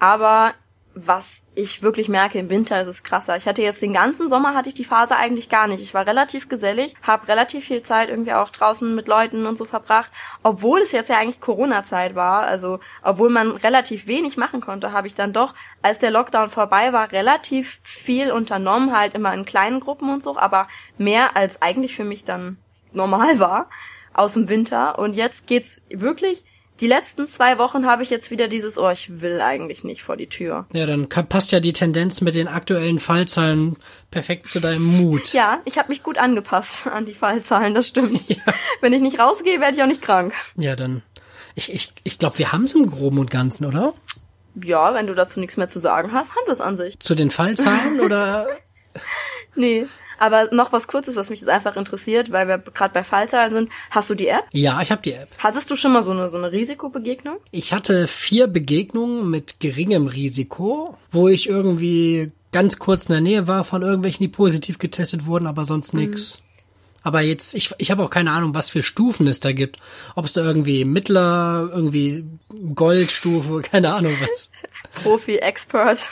Aber was ich wirklich merke, im Winter ist es krasser. Ich hatte jetzt den ganzen Sommer hatte ich die Phase eigentlich gar nicht. Ich war relativ gesellig, habe relativ viel Zeit irgendwie auch draußen mit Leuten und so verbracht, obwohl es jetzt ja eigentlich Corona-Zeit war. Also obwohl man relativ wenig machen konnte, habe ich dann doch, als der Lockdown vorbei war, relativ viel unternommen, halt immer in kleinen Gruppen und so, aber mehr als eigentlich für mich dann normal war. aus dem Winter und jetzt geht's wirklich die letzten zwei Wochen habe ich jetzt wieder dieses, oh, ich will eigentlich nicht vor die Tür. Ja, dann passt ja die Tendenz mit den aktuellen Fallzahlen perfekt zu deinem Mut. Ja, ich habe mich gut angepasst an die Fallzahlen, das stimmt. [laughs] Ja. Wenn ich nicht rausgehe, werde ich auch nicht krank. Ja, dann. Ich, ich, ich glaube, wir haben es im Groben und Ganzen, oder? Ja, wenn du dazu nichts mehr zu sagen hast, haben wir es an sich. Zu den Fallzahlen oder? [laughs] Nee. Aber noch was Kurzes, was mich jetzt einfach interessiert, weil wir gerade bei Fallzahlen sind. Hast du die App? Ja, ich habe die App. Hattest du schon mal so eine, so eine Risikobegegnung? Ich hatte vier Begegnungen mit geringem Risiko, wo ich irgendwie ganz kurz in der Nähe war von irgendwelchen, die positiv getestet wurden, aber sonst nix. Mhm. Aber jetzt, ich, ich habe auch keine Ahnung, was für Stufen es da gibt. Ob es da irgendwie Mittler, irgendwie Goldstufe, [laughs] keine Ahnung was. Profi, Expert.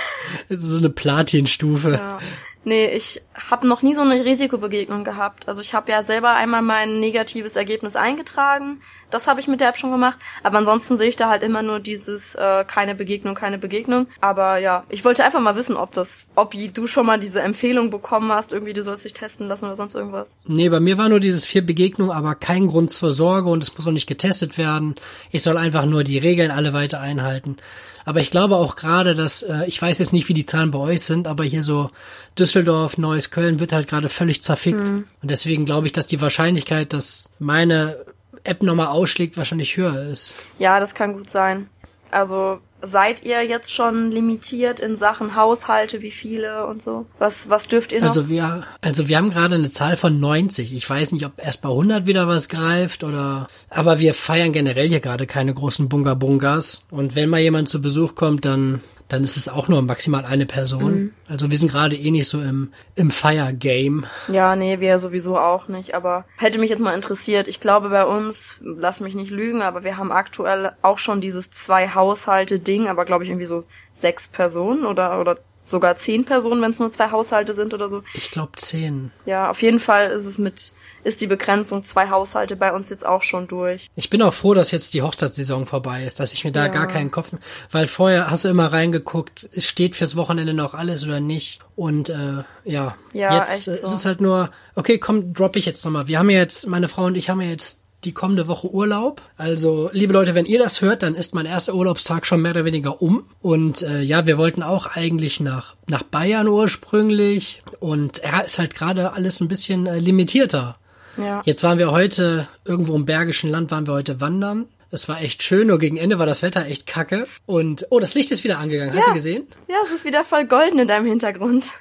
[laughs] so eine Platinstufe. Ja. Nee, ich habe noch nie so eine Risikobegegnung gehabt. Also ich habe ja selber einmal mein negatives Ergebnis eingetragen. Das habe ich mit der App schon gemacht. Aber ansonsten sehe ich da halt immer nur dieses äh, keine Begegnung, keine Begegnung. Aber ja, ich wollte einfach mal wissen, ob das, ob du schon mal diese Empfehlung bekommen hast, irgendwie du sollst dich testen lassen oder sonst irgendwas. Nee, bei mir war nur dieses vier Begegnungen, aber kein Grund zur Sorge und es muss auch nicht getestet werden. Ich soll einfach nur die Regeln alle weiter einhalten. Aber ich glaube auch gerade, dass, äh, ich weiß jetzt nicht, wie die Zahlen bei euch sind, aber hier so Düsseldorf, Neues Köln wird halt gerade völlig zerfickt. Mhm. Und deswegen glaube ich, dass die Wahrscheinlichkeit, dass meine App nochmal ausschlägt, wahrscheinlich höher ist. Ja, das kann gut sein. Also seid ihr jetzt schon limitiert in Sachen Haushalte, wie viele und so? Was, was dürft ihr noch? Also wir, also wir haben gerade eine Zahl von 90. Ich weiß nicht, ob erst bei 100 wieder was greift oder, aber wir feiern generell hier gerade keine großen Bunga-Bungas. Und wenn mal jemand zu Besuch kommt, dann dann ist es auch nur maximal eine Person. Mhm. Also wir sind gerade eh nicht so im, im Fire-Game. Ja, nee, wir sowieso auch nicht. Aber hätte mich jetzt mal interessiert. Ich glaube bei uns, lass mich nicht lügen, aber wir haben aktuell auch schon dieses zwei Haushalte-Ding, aber glaube ich irgendwie so sechs Personen oder, oder sogar zehn Personen, wenn es nur zwei Haushalte sind oder so. Ich glaube zehn. Ja, auf jeden Fall ist es mit, ist die Begrenzung zwei Haushalte bei uns jetzt auch schon durch. Ich bin auch froh, dass jetzt die Hochzeitssaison vorbei ist, dass ich mir da ja. gar keinen Kopf, weil vorher hast du immer reingeguckt, steht fürs Wochenende noch alles oder nicht. Und äh, ja, ja jetzt so. ist es halt nur, okay, komm, drop ich jetzt nochmal. Wir haben ja jetzt, meine Frau und ich haben ja jetzt die kommende Woche Urlaub. Also, liebe Leute, wenn ihr das hört, dann ist mein erster Urlaubstag schon mehr oder weniger um. Und äh, ja, wir wollten auch eigentlich nach, nach Bayern ursprünglich. Und ja, ist halt gerade alles ein bisschen äh, limitierter. Ja. Jetzt waren wir heute irgendwo im Bergischen Land, waren wir heute wandern. Es war echt schön, nur gegen Ende war das Wetter echt kacke. Und, oh, das Licht ist wieder angegangen. Hast du gesehen? Ja, es ist wieder voll golden in deinem Hintergrund.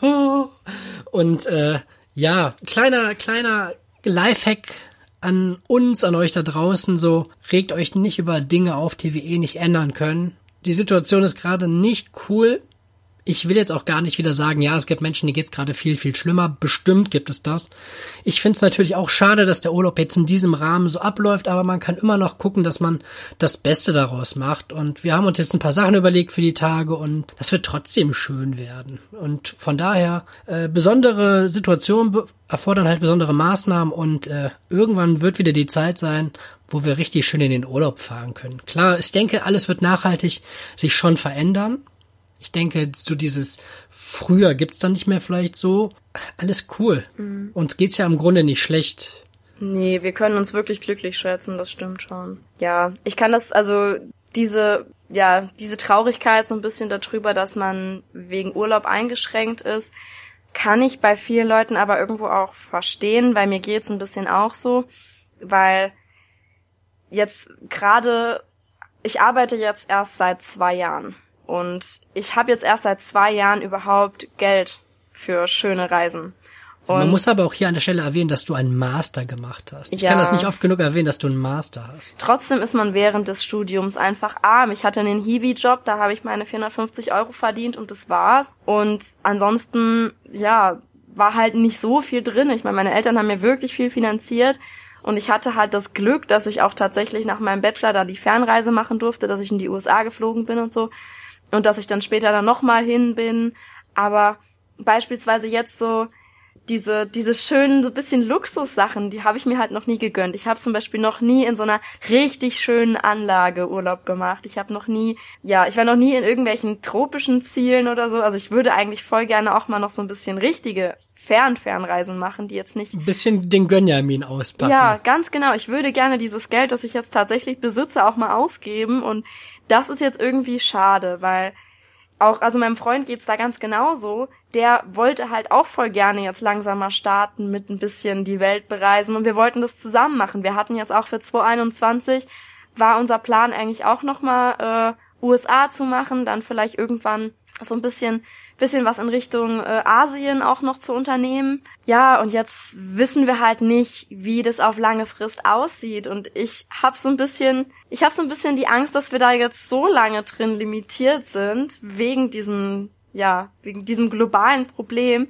[laughs] Und, äh, ja, kleiner, kleiner Lifehack an uns, an euch da draußen, so regt euch nicht über Dinge auf, die wir eh nicht ändern können. Die Situation ist gerade nicht cool ich will jetzt auch gar nicht wieder sagen, ja, es gibt Menschen, die geht's gerade viel, viel schlimmer. Bestimmt gibt es das. Ich finde es natürlich auch schade, dass der Urlaub jetzt in diesem Rahmen so abläuft, aber man kann immer noch gucken, dass man das Beste daraus macht. Und wir haben uns jetzt ein paar Sachen überlegt für die Tage und das wird trotzdem schön werden. Und von daher, äh, besondere Situationen erfordern halt besondere Maßnahmen und äh, irgendwann wird wieder die Zeit sein, wo wir richtig schön in den Urlaub fahren können. Klar, ich denke, alles wird nachhaltig sich schon verändern ich denke, so dieses früher gibt's dann nicht mehr vielleicht so. Alles cool. Mhm. Uns geht's ja im Grunde nicht schlecht. Nee, wir können uns wirklich glücklich schätzen, das stimmt schon. Ja, ich kann das, also diese, ja, diese Traurigkeit so ein bisschen darüber, dass man wegen Urlaub eingeschränkt ist, kann ich bei vielen Leuten aber irgendwo auch verstehen, weil mir geht's ein bisschen auch so, weil jetzt gerade, ich arbeite jetzt erst seit zwei Jahren und ich habe jetzt erst seit zwei Jahren überhaupt Geld für schöne Reisen. Und Man muss aber auch hier an der Stelle erwähnen, dass du einen Master gemacht hast. Ich ja. kann das nicht oft genug erwähnen, dass du einen Master hast. Trotzdem ist man während des Studiums einfach arm. Ich hatte einen Hiwi-Job, da habe ich meine 450 Euro verdient und das war's. Und ansonsten, ja, war halt nicht so viel drin. Ich meine, meine Eltern haben mir wirklich viel finanziert. Und ich hatte halt das Glück, dass ich auch tatsächlich nach meinem Bachelor da die Fernreise machen durfte, dass ich in die USA geflogen bin und so und dass ich dann später dann nochmal hin bin. Aber beispielsweise jetzt so, diese, diese schönen, so bisschen Luxussachen, die habe ich mir halt noch nie gegönnt. Ich habe zum Beispiel noch nie in so einer richtig schönen Anlage Urlaub gemacht. Ich habe noch nie, ja, ich war noch nie in irgendwelchen tropischen Zielen oder so. Also ich würde eigentlich voll gerne auch mal noch so ein bisschen richtige Fern-Fernreisen machen, die jetzt nicht. Ein bisschen den Gönjamin auspacken. Ja, ganz genau. Ich würde gerne dieses Geld, das ich jetzt tatsächlich besitze, auch mal ausgeben. Und das ist jetzt irgendwie schade, weil auch, also meinem Freund geht's da ganz genauso. Der wollte halt auch voll gerne jetzt langsam mal starten mit ein bisschen die Welt bereisen und wir wollten das zusammen machen. Wir hatten jetzt auch für 2021 war unser Plan eigentlich auch nochmal äh, USA zu machen, dann vielleicht irgendwann so ein bisschen, bisschen was in Richtung äh, Asien auch noch zu unternehmen. Ja, und jetzt wissen wir halt nicht, wie das auf lange Frist aussieht. Und ich habe so ein bisschen, ich habe so ein bisschen die Angst, dass wir da jetzt so lange drin limitiert sind wegen diesen, ja, wegen diesem globalen Problem,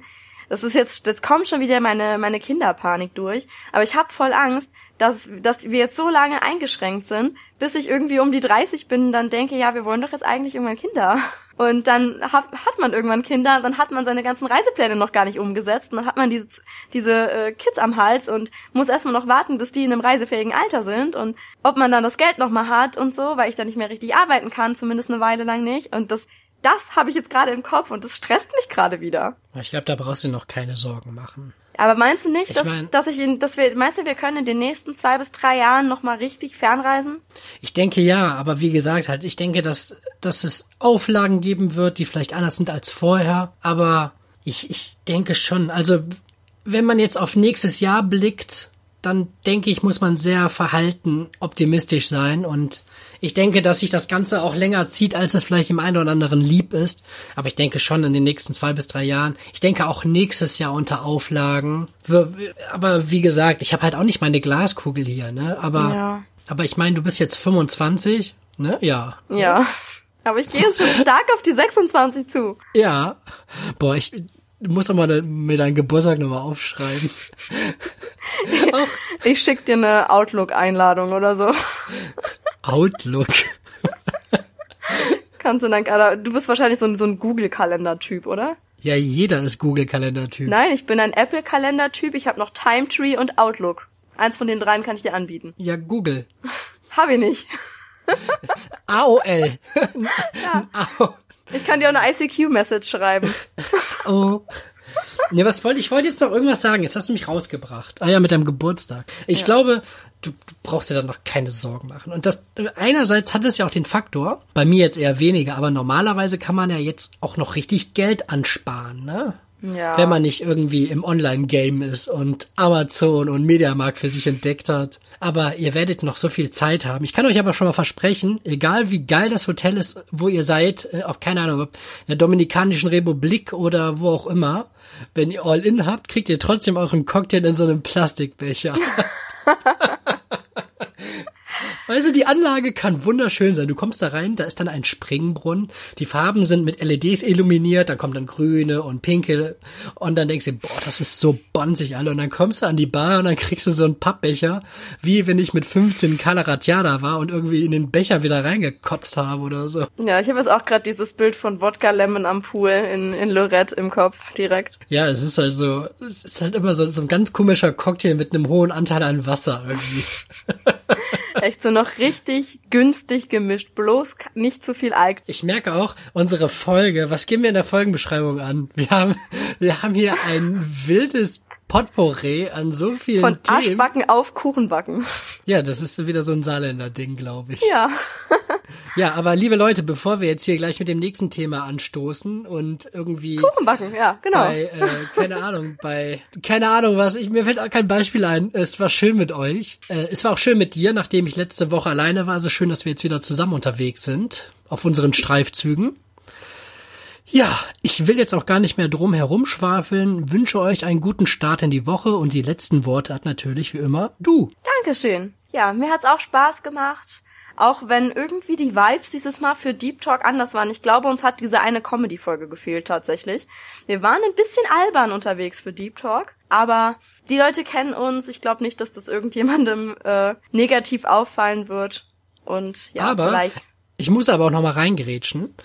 das ist jetzt, das kommt schon wieder meine, meine Kinderpanik durch. Aber ich habe voll Angst, dass, dass wir jetzt so lange eingeschränkt sind, bis ich irgendwie um die 30 bin und dann denke, ja, wir wollen doch jetzt eigentlich irgendwann Kinder. Und dann hat, hat man irgendwann Kinder, dann hat man seine ganzen Reisepläne noch gar nicht umgesetzt. Und dann hat man diese, diese äh, Kids am Hals und muss erstmal noch warten, bis die in einem reisefähigen Alter sind. Und ob man dann das Geld nochmal hat und so, weil ich dann nicht mehr richtig arbeiten kann, zumindest eine Weile lang nicht. Und das das habe ich jetzt gerade im Kopf und das stresst mich gerade wieder. Ich glaube, da brauchst du noch keine Sorgen machen. Aber meinst du nicht, ich dass, mein, dass ich ihn, dass wir, meinst du, wir können in den nächsten zwei bis drei Jahren nochmal richtig fernreisen? Ich denke ja, aber wie gesagt halt, ich denke, dass, dass es Auflagen geben wird, die vielleicht anders sind als vorher, aber ich, ich denke schon, also wenn man jetzt auf nächstes Jahr blickt, dann denke ich, muss man sehr verhalten optimistisch sein und ich denke, dass sich das Ganze auch länger zieht, als es vielleicht im einen oder anderen lieb ist. Aber ich denke schon in den nächsten zwei bis drei Jahren. Ich denke auch nächstes Jahr unter Auflagen. Aber wie gesagt, ich habe halt auch nicht meine Glaskugel hier, ne? Aber, ja. aber ich meine, du bist jetzt 25, ne? Ja. Ja. Aber ich gehe jetzt schon stark auf die 26 zu. Ja. Boah, ich, Du musst doch mal mir deinen Geburtstag nochmal aufschreiben. [laughs] ich schick dir eine Outlook-Einladung oder so. [laughs] Outlook. Kannst du dann, du bist wahrscheinlich so ein, so ein Google-Kalender-Typ, oder? Ja, jeder ist Google-Kalender-Typ. Nein, ich bin ein Apple-Kalender-Typ. Ich habe noch Timetree und Outlook. Eins von den dreien kann ich dir anbieten. Ja, Google. [laughs] Hab ich nicht. [laughs] AOL. [laughs] ja. Ich kann dir auch eine ICQ-Message schreiben. oh. Nee, was wollte ich wollte jetzt noch irgendwas sagen. Jetzt hast du mich rausgebracht. Ah ja, mit deinem Geburtstag. Ich ja. glaube, du, du brauchst dir dann noch keine Sorgen machen. Und das einerseits hat es ja auch den Faktor, bei mir jetzt eher weniger, aber normalerweise kann man ja jetzt auch noch richtig Geld ansparen, ne? Ja. Wenn man nicht irgendwie im Online-Game ist und Amazon und Mediamarkt für sich entdeckt hat. Aber ihr werdet noch so viel Zeit haben. Ich kann euch aber schon mal versprechen, egal wie geil das Hotel ist, wo ihr seid, äh, auf keine Ahnung, ob in der Dominikanischen Republik oder wo auch immer, wenn ihr All-In habt, kriegt ihr trotzdem euren Cocktail in so einem Plastikbecher. [laughs] [laughs] Also die Anlage kann wunderschön sein. Du kommst da rein, da ist dann ein Springbrunnen. Die Farben sind mit LEDs illuminiert, da kommen dann grüne und pinke und dann denkst du, boah, das ist so bonzig alle. Und dann kommst du an die Bar und dann kriegst du so einen Pappbecher, wie wenn ich mit 15 Calaratiada war und irgendwie in den Becher wieder reingekotzt habe oder so. Ja, ich habe jetzt auch gerade dieses Bild von Wodka Lemon am Pool in, in Lorette im Kopf direkt. Ja, es ist halt so, es ist halt immer so, so ein ganz komischer Cocktail mit einem hohen Anteil an Wasser irgendwie. [laughs] Echt so noch richtig günstig gemischt, bloß nicht zu viel Alk. Ich merke auch, unsere Folge, was geben wir in der Folgenbeschreibung an? Wir haben, wir haben hier ein wildes Potpourri an so vielen Von Themen. Aschbacken auf Kuchenbacken. Ja, das ist wieder so ein Saarländer-Ding, glaube ich. Ja. Ja, aber liebe Leute, bevor wir jetzt hier gleich mit dem nächsten Thema anstoßen und irgendwie Kuchenbacken, ja, genau. Bei, äh, keine Ahnung, bei keine Ahnung was, ich, mir fällt auch kein Beispiel ein. Es war schön mit euch. Äh, es war auch schön mit dir, nachdem ich letzte Woche alleine war. So schön, dass wir jetzt wieder zusammen unterwegs sind auf unseren Streifzügen. Ja, ich will jetzt auch gar nicht mehr drum herumschwafeln, wünsche euch einen guten Start in die Woche und die letzten Worte hat natürlich wie immer du. Dankeschön. Ja, mir hat's auch Spaß gemacht. Auch wenn irgendwie die Vibes dieses Mal für Deep Talk anders waren. Ich glaube, uns hat diese eine Comedy-Folge gefehlt tatsächlich. Wir waren ein bisschen albern unterwegs für Deep Talk, aber die Leute kennen uns. Ich glaube nicht, dass das irgendjemandem äh, negativ auffallen wird. Und ja, aber vielleicht. Ich muss aber auch noch mal reingerätschen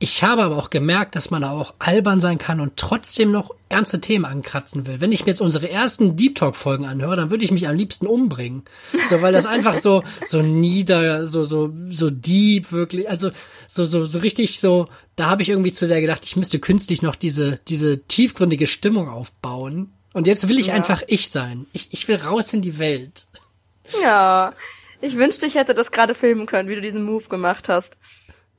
Ich habe aber auch gemerkt, dass man auch albern sein kann und trotzdem noch ernste Themen ankratzen will. Wenn ich mir jetzt unsere ersten Deep Talk Folgen anhöre, dann würde ich mich am liebsten umbringen. So, weil das einfach so, so nieder, so, so, so deep wirklich, also, so, so, so richtig so, da habe ich irgendwie zu sehr gedacht, ich müsste künstlich noch diese, diese tiefgründige Stimmung aufbauen. Und jetzt will ich Ja. einfach ich sein. Ich, ich will raus in die Welt. Ja. Ich wünschte, ich hätte das gerade filmen können, wie du diesen Move gemacht hast.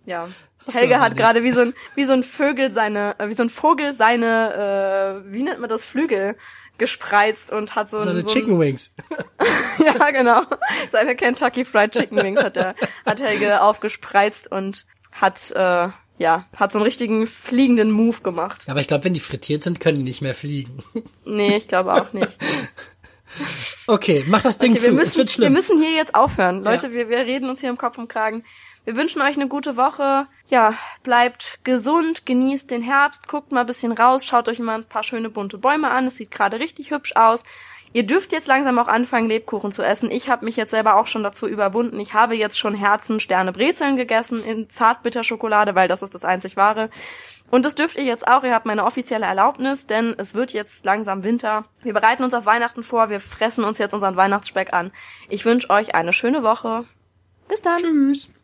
Ja. Helge hat gerade wie so ein wie so ein Vögel seine äh, wie so ein Vogel seine äh, wie nennt man das Flügel gespreizt und hat so, So ein eine so Chicken Wings. [laughs] ja genau seine Kentucky Fried Chicken Wings hat er hat Helge aufgespreizt und hat äh, ja hat so einen richtigen fliegenden Move gemacht. Aber ich glaube, wenn die frittiert sind, können die nicht mehr fliegen. [laughs] Nee, ich glaube auch nicht. Okay, mach das Ding Okay, zu. wir es müssen, wird wir schlimm. müssen hier jetzt aufhören. Leute, wir, wir reden uns hier im Kopf und Kragen. Wir wünschen euch eine gute Woche. Ja, bleibt gesund, genießt den Herbst, guckt mal ein bisschen raus, schaut euch mal ein paar schöne bunte Bäume an. Es sieht gerade richtig hübsch aus. Ihr dürft jetzt langsam auch anfangen, Lebkuchen zu essen. Ich habe mich jetzt selber auch schon dazu überwunden. Ich habe jetzt schon Herzen, Sterne, Brezeln gegessen in Zartbitterschokolade, weil das ist das einzig wahre. Und das dürft ihr jetzt auch. Ihr habt meine offizielle Erlaubnis, denn es wird jetzt langsam Winter. Wir bereiten uns auf Weihnachten vor. Wir fressen uns jetzt unseren Weihnachtsspeck an. Ich wünsche euch eine schöne Woche. Bis dann. Tschüss.